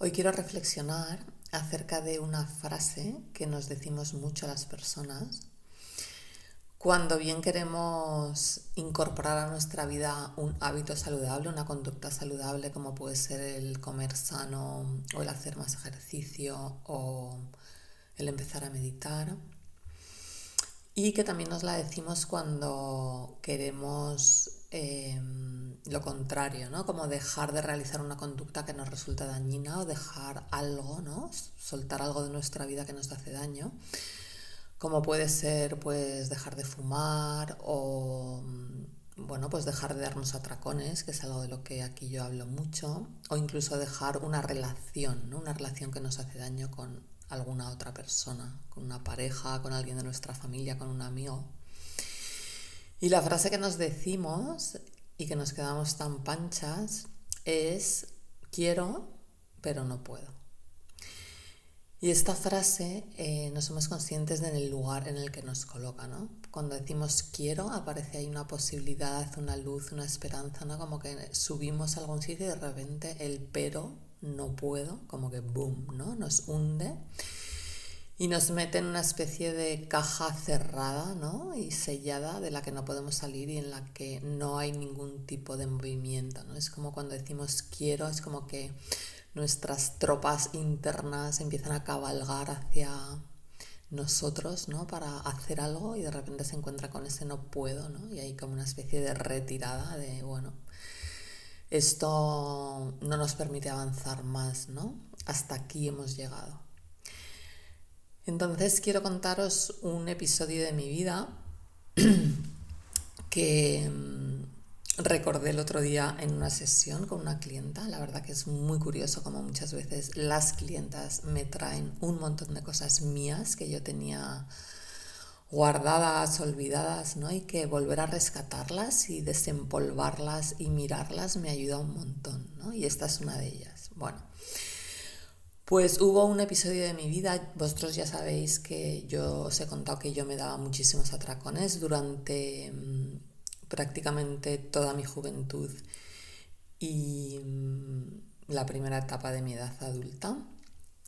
Hoy quiero reflexionar acerca de una frase que nos decimos mucho a las personas cuando bien queremos incorporar a nuestra vida un hábito saludable, una conducta saludable como puede ser el comer sano o el hacer más ejercicio o el empezar a meditar. Y que también nos la decimos cuando queremos em, lo contrario, ¿no? Como dejar de realizar una conducta que nos resulta dañina o dejar algo, ¿no? Soltar algo de nuestra vida que nos hace daño. Como puede ser, pues, dejar de fumar o, bueno, pues dejar de darnos atracones, que es algo de lo que aquí yo hablo mucho, o incluso dejar una relación, ¿no? Una relación que nos hace daño con alguna otra persona, con una pareja, con alguien de nuestra familia, con un amigo. Y la frase que nos decimos y que nos quedamos tan panchas es quiero, pero no puedo. Y esta frase eh, no somos conscientes del lugar en el que nos coloca, ¿no? Cuando decimos quiero, aparece ahí una posibilidad, una luz, una esperanza, ¿no? Como que subimos a algún sitio y de repente el pero no puedo, como que boom, ¿no? Nos hunde y nos mete en una especie de caja cerrada ¿no? y sellada de la que no podemos salir y en la que no hay ningún tipo de movimiento. ¿no? Es como cuando decimos quiero, es como que nuestras tropas internas empiezan a cabalgar hacia nosotros ¿no? para hacer algo y de repente se encuentra con ese no puedo ¿no? y hay como una especie de retirada de bueno esto no nos permite avanzar más, ¿no? Hasta aquí hemos llegado. Entonces quiero contaros un episodio de mi vida que mm, recordé el otro día en una sesión con una clienta. La verdad que es muy curioso como muchas veces las clientas me traen un montón de cosas mías que yo tenía guardadas, olvidadas, ¿no? Y que volver a rescatarlas y desempolvarlas y mirarlas me ayuda un montón, ¿no? Y esta es una de ellas. Bueno, pues hubo un episodio de mi vida, vosotros ya sabéis que yo os he contado que yo me daba muchísimos atracones durante mm, prácticamente toda mi juventud y mm, la primera etapa de mi edad adulta.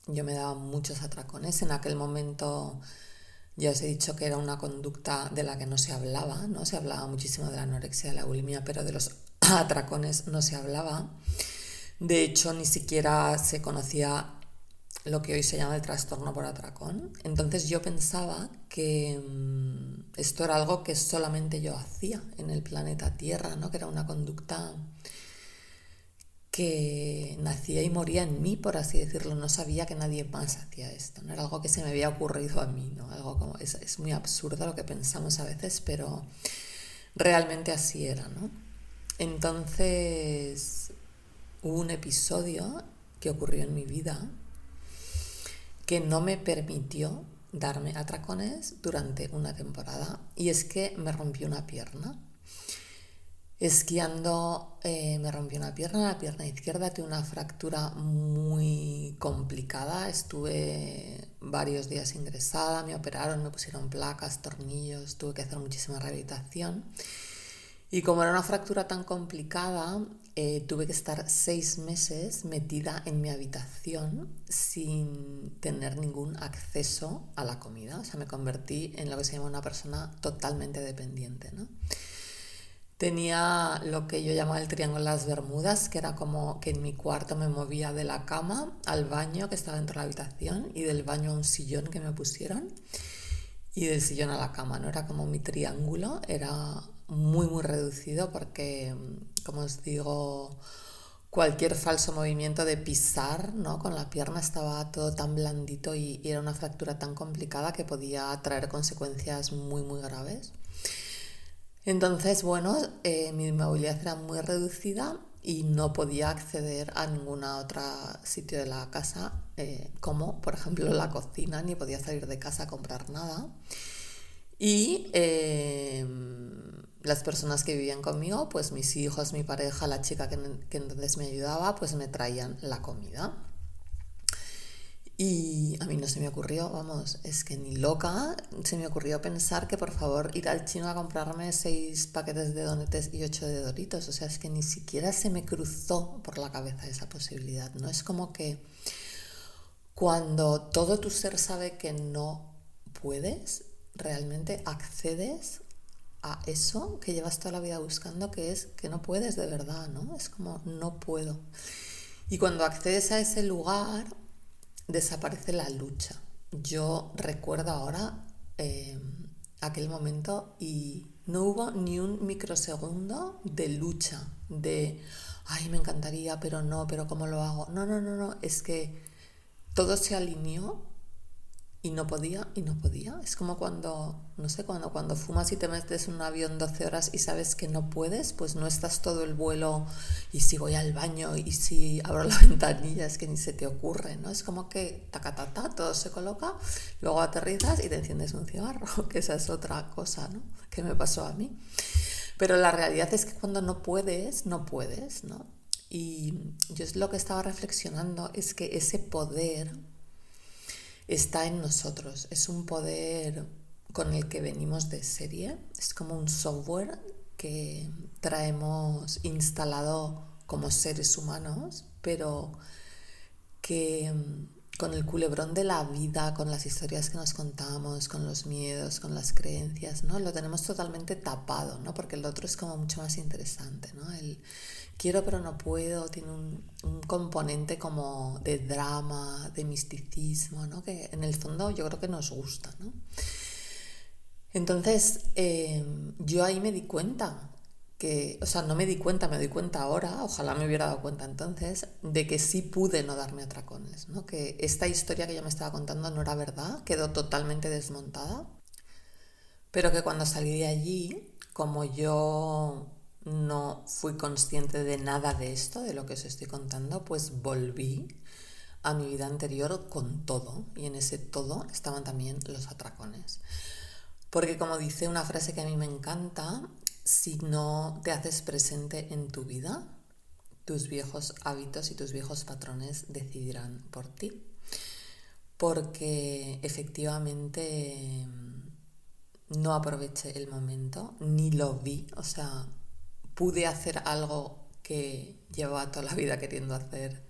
Yo me daba muchos atracones. En aquel momento ya os he dicho que era una conducta de la que no se hablaba, ¿no? Se hablaba muchísimo de la anorexia, de la bulimia, pero de los atracones no se hablaba. De hecho, ni siquiera se conocía lo que hoy se llama el trastorno por atracón. Entonces yo pensaba que mm, esto era algo que solamente yo hacía en el planeta Tierra, ¿no? Que era una conducta que nacía y moría en mí, por así decirlo. No sabía que nadie más hacía esto, no era algo que se me había ocurrido a mí, ¿no? Algo como, es, muy absurdo lo que pensamos a veces, pero realmente así era, ¿no? Entonces hubo un episodio que ocurrió en mi vida que no me permitió darme atracones durante una temporada y es que me rompió una pierna. Esquiando eh, me rompió una pierna, la pierna izquierda, tuve una fractura muy complicada, estuve varios días ingresada, me operaron, me pusieron placas, tornillos, tuve que hacer muchísima rehabilitación. Y como era una fractura tan complicada, eh, tuve que estar seis meses metida en mi habitación sin tener ningún acceso a la comida. O sea, me convertí en lo que se llama una persona totalmente dependiente, ¿no? Tenía lo que yo llamaba el triángulo de las Bermudas, que era como que en mi cuarto me movía de la cama al baño que estaba dentro de la habitación y del baño a un sillón que me pusieron y del sillón a la cama, ¿no? Era como mi triángulo, era muy muy reducido porque, como os digo, cualquier falso movimiento de pisar ¿no? con la pierna estaba todo tan blandito y, era una fractura tan complicada que podía traer consecuencias muy muy graves. Entonces, bueno, eh, mi movilidad era muy reducida y no podía acceder a ninguna otra sitio de la casa, eh, como por ejemplo la cocina, ni podía salir de casa a comprar nada. Y eh, las personas que vivían conmigo, pues mis hijos, mi pareja, la chica que, entonces me ayudaba, pues me traían la comida. Y a mí no se me ocurrió, vamos, es que ni loca se me ocurrió pensar que por favor ir al chino a comprarme seis paquetes de donetes y ocho de doritos. O sea, es que ni siquiera se me cruzó por la cabeza esa posibilidad, ¿no? Es como que cuando todo tu ser sabe que no puedes, realmente accedes a eso que llevas toda la vida buscando, que es que no puedes de verdad, ¿no? Es como no puedo. Y cuando accedes a ese lugar, desaparece la lucha. Yo recuerdo ahora eh, aquel momento y no hubo ni un microsegundo de lucha, de, ay, me encantaría, pero no, pero ¿cómo lo hago? No, no, no, no, es que todo se alineó y no podía y no podía. Es como cuando, no sé, cuando, cuando fumas y te metes en un avión 12 horas y sabes que no puedes, pues no estás todo el vuelo y si voy al baño y si abro la ventanilla, es que ni se te ocurre, ¿no? Es como que ta todo se coloca, luego aterrizas y te enciendes un cigarro, que esa es otra cosa, ¿no? Que me pasó a mí. Pero la realidad es que cuando no puedes, no puedes, ¿no? Y yo es lo que estaba reflexionando, es que ese poder está en nosotros. Es un poder con el que venimos de serie. Es como un software que traemos instalado como seres humanos, pero que con el culebrón de la vida, con las historias que nos contamos, con los miedos, con las creencias, ¿no? Lo tenemos totalmente tapado, ¿no? Porque el otro es como mucho más interesante, ¿no? El, quiero pero no puedo, tiene un, componente como de drama, de misticismo, ¿no? que en el fondo yo creo que nos gusta. ¿no? Entonces eh, yo ahí me di cuenta que, o sea, no me di cuenta, me doy cuenta ahora, ojalá me hubiera dado cuenta entonces, de que sí pude no darme atracones, ¿no? que esta historia que yo me estaba contando no era verdad, quedó totalmente desmontada, pero que cuando salí de allí, como yo no fui consciente de nada de esto, de lo que os estoy contando, pues volví a mi vida anterior con todo y en ese todo estaban también los atracones. Porque como dice una frase que a mí me encanta, si no te haces presente en tu vida, tus viejos hábitos y tus viejos patrones decidirán por ti. Porque efectivamente no aproveché el momento, ni lo vi, o sea, pude hacer algo que llevaba toda la vida queriendo hacer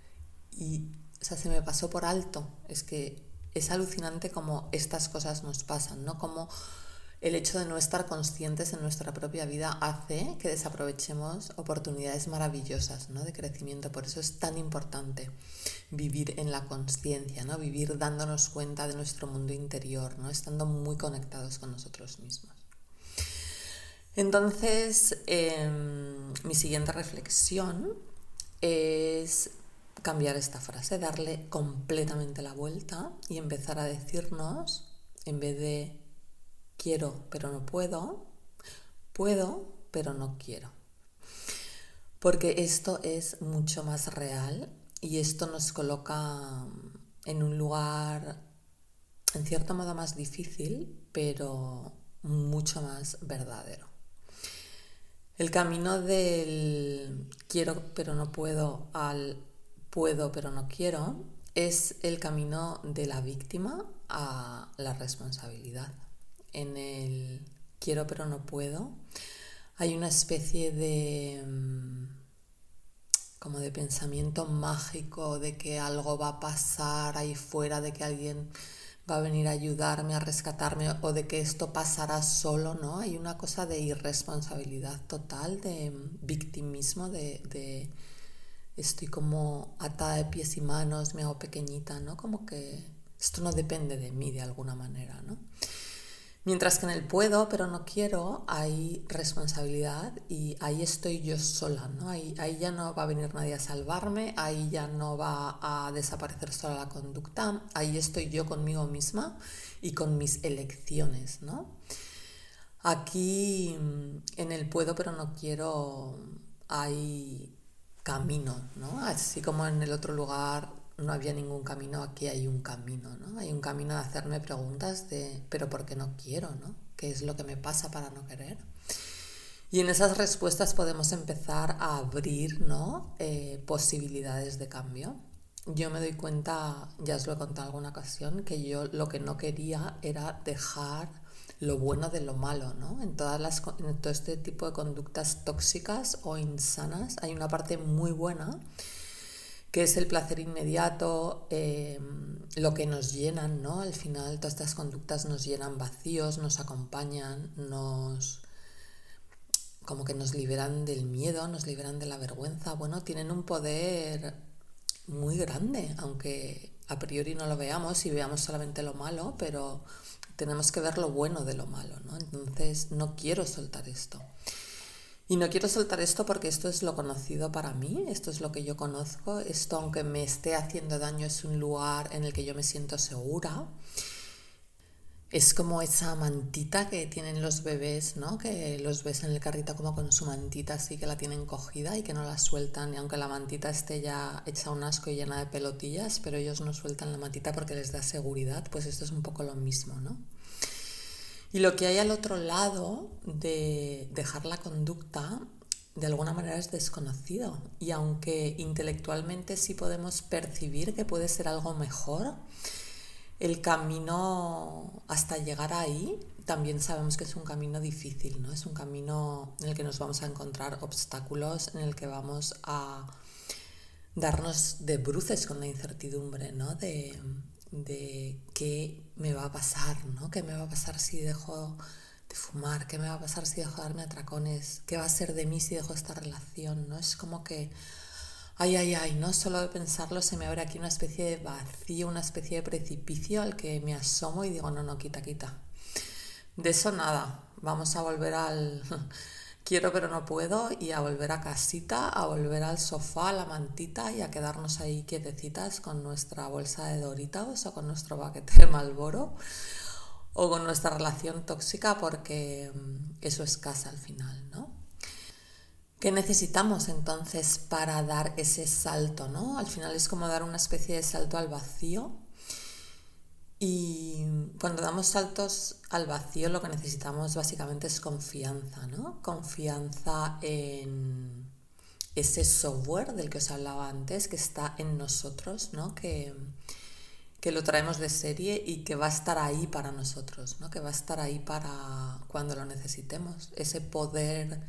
y se me pasó por alto. Es que es alucinante como estas cosas nos pasan, ¿no? Como el hecho de no estar conscientes en nuestra propia vida hace que desaprovechemos oportunidades maravillosas ¿no? de crecimiento. Por eso es tan importante vivir en la conciencia, ¿no? vivir dándonos cuenta de nuestro mundo interior, ¿no? estando muy conectados con nosotros mismos. Entonces, em, mi siguiente reflexión es cambiar esta frase, darle completamente la vuelta y empezar a decirnos, en vez de quiero pero no puedo, puedo pero no quiero. Porque esto es mucho más real y esto nos coloca en un lugar en cierto modo más difícil, pero mucho más verdadero. El camino del quiero pero no puedo al puedo pero no quiero es el camino de la víctima a la responsabilidad. En el quiero pero no puedo hay una especie de mm, como de pensamiento mágico de que algo va a pasar ahí fuera, de que alguien va a venir a ayudarme, a rescatarme o de que esto pasará solo, ¿no? Hay una cosa de irresponsabilidad total, de victimismo, de, de estoy como atada de pies y manos, me hago pequeñita, ¿no? Como que esto no depende de mí de alguna manera, ¿no? Mientras que en el puedo, pero no quiero, hay responsabilidad y ahí estoy yo sola, ¿no? Ahí, ahí ya no va a venir nadie a salvarme, ahí ya no va a desaparecer sola la conducta, ahí estoy yo conmigo misma y con mis elecciones, ¿no? Aquí en el puedo, pero no quiero, hay camino, ¿no? Así como en el otro lugar no había ningún camino, aquí hay un camino, ¿no? Hay un camino de hacerme preguntas de, pero ¿por qué no quiero, ¿no? ¿Qué es lo que me pasa para no querer? Y en esas respuestas podemos empezar a abrir, ¿no? Eh, posibilidades de cambio. yo me doy cuenta, ya os lo he contado alguna ocasión, que yo lo que no quería era dejar lo bueno de lo malo, ¿no? En, todas las, en todo este tipo de conductas tóxicas o insanas hay una parte muy buena que es el placer inmediato, em, lo que nos llenan, ¿no? Al final todas estas conductas nos llenan vacíos, nos acompañan, nos como que nos liberan del miedo, nos liberan de la vergüenza, bueno, tienen un poder muy grande, aunque a priori no lo veamos y veamos solamente lo malo, pero tenemos que ver lo bueno de lo malo, ¿no? Entonces no quiero soltar esto. Y no quiero soltar esto porque esto es lo conocido para mí, esto es lo que yo conozco, esto aunque me esté haciendo daño es un lugar en el que yo me siento segura. Es como esa mantita que tienen los bebés, ¿no? Que los ves en el carrito como con su mantita así que la tienen cogida y que no la sueltan. Y aunque la mantita esté ya hecha un asco y llena de pelotillas, pero ellos no sueltan la mantita porque les da seguridad, pues esto es un poco lo mismo, ¿no? Y lo que hay al otro lado de dejar la conducta, de alguna manera es desconocido. Y aunque intelectualmente sí podemos percibir que puede ser algo mejor, el camino hasta llegar ahí también sabemos que es un camino difícil, ¿no? Es un camino en el que nos vamos a encontrar obstáculos, en el que vamos a darnos de bruces con la incertidumbre, ¿no? De, de qué me va a pasar, ¿no? ¿Qué me va a pasar si dejo de fumar? ¿Qué me va a pasar si dejo de darme atracones? ¿Qué va a ser de mí si dejo esta relación? ¿no? Es como que, ay, ay, ay, no solo de pensarlo se me abre aquí una especie de vacío, una especie de precipicio al que me asomo y digo, no, no, quita, quita. De eso nada, vamos a volver al quiero pero no puedo y a volver a casita, a volver al sofá, a la mantita y a quedarnos ahí quietecitas con nuestra bolsa de Doritos o con nuestro paquete de Malboro o con nuestra relación tóxica porque mm, eso es casa al final, ¿no? ¿Qué necesitamos entonces para dar ese salto, ¿no? Al final es como dar una especie de salto al vacío y cuando damos saltos al vacío lo que necesitamos básicamente es confianza, ¿no? Confianza en ese software del que os hablaba antes, que está en nosotros, ¿no? Que, que lo traemos de serie y que va a estar ahí para nosotros, ¿no? Que va a estar ahí para cuando lo necesitemos. Ese poder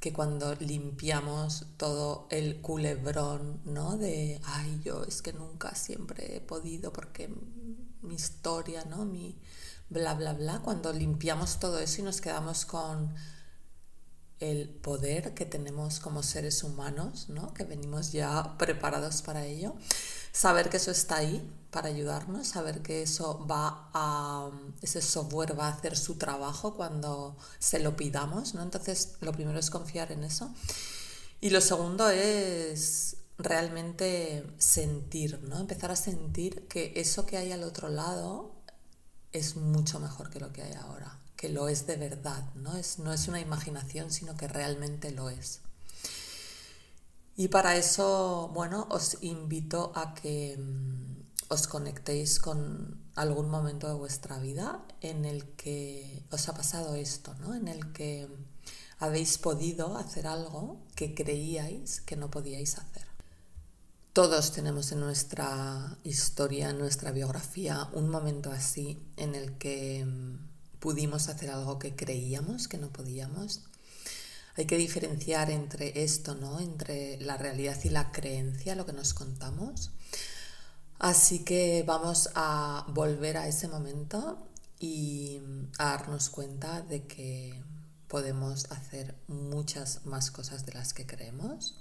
que cuando limpiamos todo el culebrón, ¿no? De, ay, yo es que nunca siempre he podido porque mi historia, ¿no? Mi bla, bla, bla. Cuando limpiamos todo eso y nos quedamos con el poder que tenemos como seres humanos, ¿no? Que venimos ya preparados para ello. Saber que eso está ahí para ayudarnos, saber que eso va a, ese software va a hacer su trabajo cuando se lo pidamos, ¿no? Entonces, lo primero es confiar en eso. Y lo segundo es realmente sentir, ¿no? Empezar a sentir que eso que hay al otro lado es mucho mejor que lo que hay ahora, que lo es de verdad, ¿no? Es, no es una imaginación, sino que realmente lo es. Y para eso, bueno, os invito a que mm, os conectéis con algún momento de vuestra vida en el que os ha pasado esto, ¿no? En el que habéis podido hacer algo que creíais que no podíais hacer. Todos tenemos en nuestra historia, en nuestra biografía, un momento así en el que mm, pudimos hacer algo que creíamos que no podíamos. Hay que diferenciar entre esto, ¿no? Entre la realidad y la creencia, lo que nos contamos. Así que vamos a volver a ese momento y a darnos cuenta de que podemos hacer muchas más cosas de las que creemos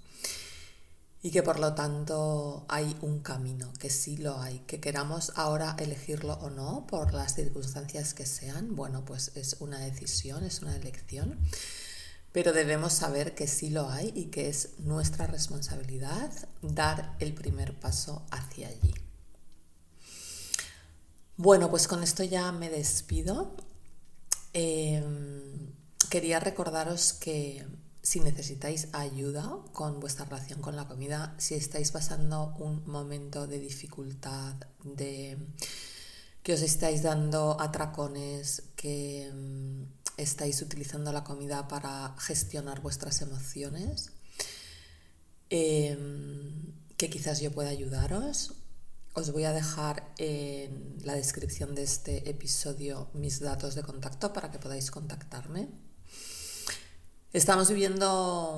y que por lo tanto hay un camino, que sí lo hay, que queramos ahora elegirlo o no por las circunstancias que sean, bueno, pues es una decisión, es una elección, pero debemos saber que sí lo hay y que es nuestra responsabilidad dar el primer paso hacia allí. Bueno, pues con esto ya me despido. Em, quería recordaros que si necesitáis ayuda con vuestra relación con la comida, si estáis pasando un momento de dificultad, de que os estáis dando atracones, que mm, estáis utilizando la comida para gestionar vuestras emociones, em, que quizás yo pueda ayudaros. Os voy a dejar en la descripción de este episodio mis datos de contacto para que podáis contactarme. Estamos viviendo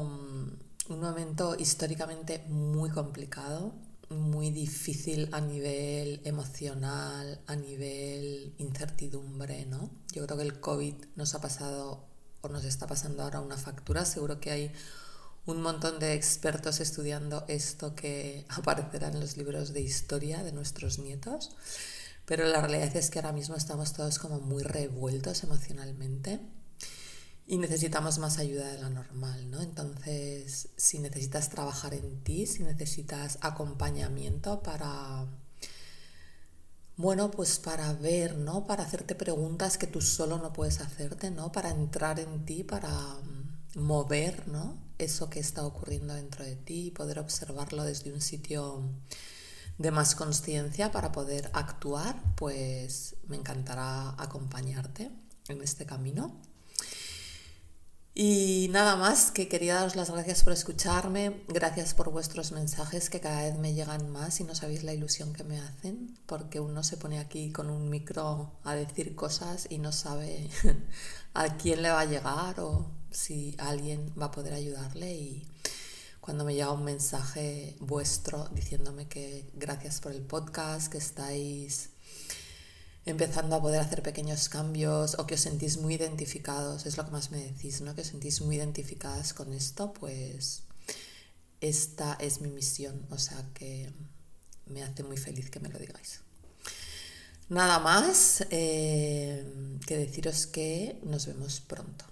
un momento históricamente muy complicado, muy difícil a nivel emocional, a nivel incertidumbre, ¿no? Yo creo que el COVID nos ha pasado o nos está pasando ahora una factura. Seguro que hay un montón de expertos estudiando esto que aparecerá en los libros de historia de nuestros nietos. Pero la realidad es que ahora mismo estamos todos como muy revueltos emocionalmente y necesitamos más ayuda de la normal, ¿no? Entonces, si necesitas trabajar en ti, si necesitas acompañamiento para, bueno, pues para ver, ¿no? Para hacerte preguntas que tú solo no puedes hacerte, ¿no? Para entrar en ti, para mm, mover, ¿no? Eso que está ocurriendo dentro de ti y poder observarlo desde un sitio de más conciencia para poder actuar, pues me encantará acompañarte en este camino. Y nada más, que quería daros las gracias por escucharme, gracias por vuestros mensajes que cada vez me llegan más y no sabéis la ilusión que me hacen, porque uno se pone aquí con un micro a decir cosas y no sabe a quién le va a llegar o si alguien va a poder ayudarle. Y cuando me llega un mensaje vuestro diciéndome que gracias por el podcast, que estáis empezando a poder hacer pequeños cambios o que os sentís muy identificados, es lo que más me decís, ¿no? Que os sentís muy identificadas con esto, pues esta es mi misión, o sea que me hace muy feliz que me lo digáis. Nada más eh, que deciros que nos vemos pronto.